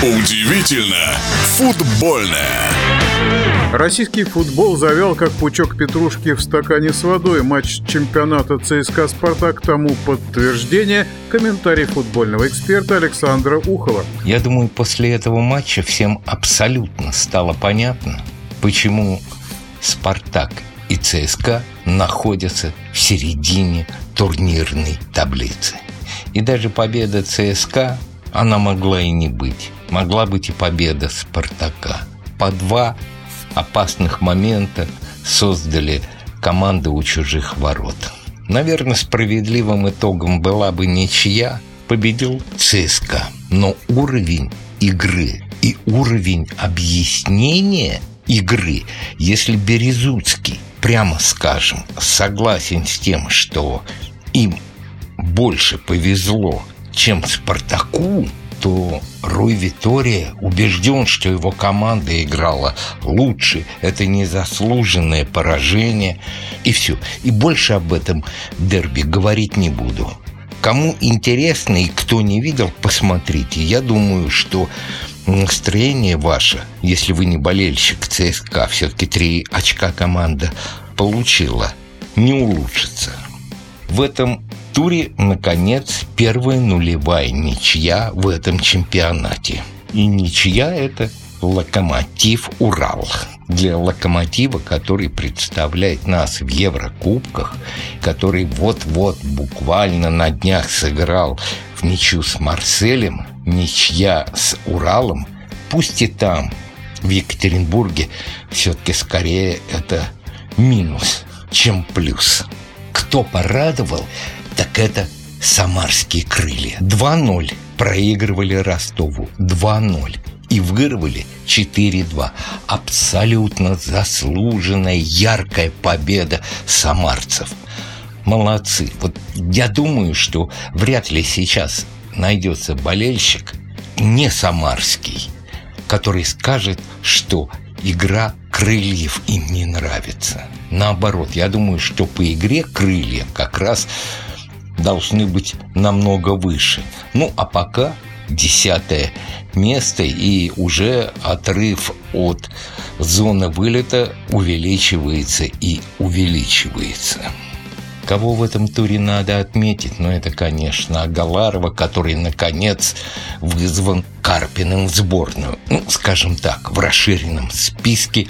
Удивительно футбольное. Российский футбол завял как пучок петрушки в стакане с водой. Матч чемпионата ЦСКА «Спартак» тому подтверждение. Комментарий футбольного эксперта Александра Ухова. Я думаю, после этого матча всем абсолютно стало понятно, почему «Спартак» и ЦСКА находятся в середине турнирной таблицы. И даже победа ЦСКА, она могла и не быть. Могла быть и победа Спартака. По два опасных момента создали команды у чужих ворот. Наверное, справедливым итогом была бы ничья. Победил ЦСКА. Но уровень игры и уровень объяснения игры, если Березуцкий, прямо скажем, согласен с тем, что им больше повезло, чем Спартаку, то Руй Витория убежден, что его команда играла лучше. Это незаслуженное поражение. И все. И больше об этом дерби говорить не буду. Кому интересно и кто не видел, посмотрите. Я думаю, что настроение ваше, если вы не болельщик ЦСКА, все-таки три очка команда получила, не улучшится. В этом туре, наконец, первая нулевая ничья в этом чемпионате. И ничья это «Локомотив Урал». Для «Локомотива», который представляет нас в Еврокубках, который вот-вот буквально на днях сыграл в ничью с Марселем, ничья с Уралом, пусть и там, в Екатеринбурге, все-таки скорее это минус, чем плюс. Кто порадовал – так это самарские крылья. 2-0 проигрывали Ростову. 2-0 и выигрывали 4-2. Абсолютно заслуженная, яркая победа самарцев. Молодцы. Вот я думаю, что вряд ли сейчас найдется болельщик не самарский, который скажет, что игра крыльев им не нравится. Наоборот, я думаю, что по игре крылья как раз должны быть намного выше. Ну, а пока десятое место и уже отрыв от зоны вылета увеличивается и увеличивается. Кого в этом туре надо отметить? Ну, это, конечно, Агаларова, который, наконец, вызван Карпиным в сборную. Ну, скажем так, в расширенном списке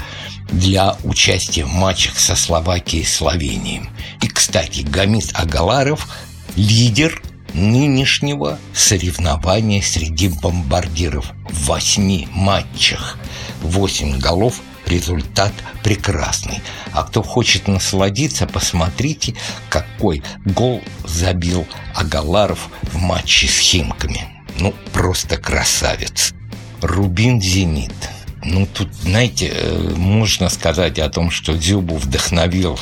для участия в матчах со Словакией и Словенией. И, кстати, Гамис Агаларов лидер нынешнего соревнования среди бомбардиров в восьми матчах. Восемь голов результат прекрасный. А кто хочет насладиться, посмотрите, какой гол забил Агаларов в матче с Химками. Ну, просто красавец. Рубин «Зенит». Ну, тут, знаете, э, можно сказать о том, что Дзюбу вдохновил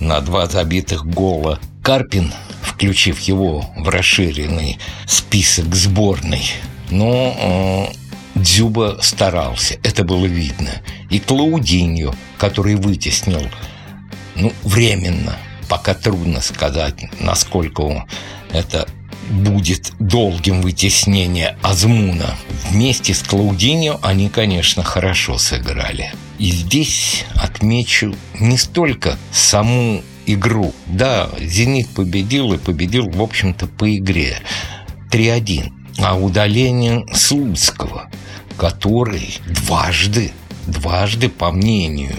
на два забитых гола Карпин – включив его в расширенный список сборной. Но э, Дзюба старался, это было видно. И Клаудиньо, который вытеснил, ну, временно, пока трудно сказать, насколько это будет долгим вытеснение Азмуна. Вместе с Клаудиньо они, конечно, хорошо сыграли. И здесь отмечу не столько саму игру. Да, «Зенит» победил и победил, в общем-то, по игре. 3-1. А удаление Слуцкого, который дважды, дважды, по мнению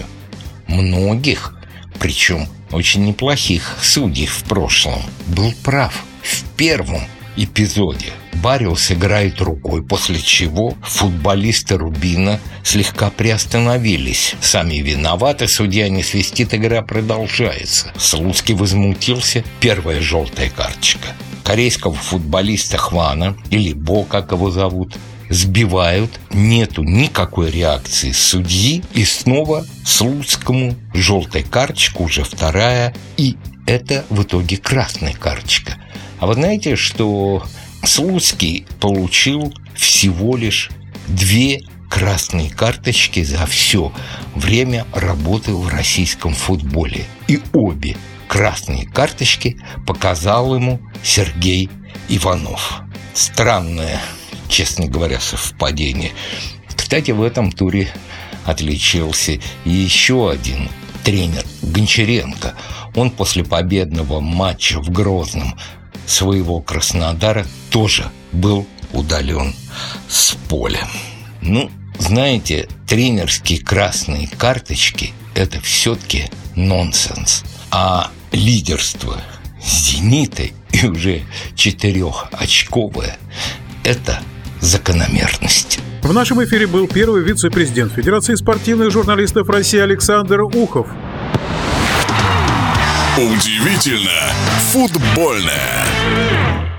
многих, причем очень неплохих судей в прошлом, был прав в первом эпизоде. Бариус играет рукой, после чего футболисты Рубина слегка приостановились. Сами виноваты, судья не свистит, игра продолжается. Слуцкий возмутился, первая желтая карточка. Корейского футболиста Хвана, или Бо, как его зовут, сбивают, нету никакой реакции судьи, и снова Слуцкому желтая карточка, уже вторая, и это в итоге красная карточка. А вы знаете, что Слуцкий получил всего лишь две красные карточки за все время работы в российском футболе. И обе красные карточки показал ему Сергей Иванов. Странная честно говоря, совпадение. Кстати, в этом туре отличился еще один тренер Гончаренко. Он после победного матча в Грозном своего Краснодара тоже был удален с поля. Ну, знаете, тренерские красные карточки – это все-таки нонсенс. А лидерство «Зенита» и уже четырехочковое – это закономерность. В нашем эфире был первый вице-президент Федерации спортивных журналистов России Александр Ухов. Удивительно футбольное.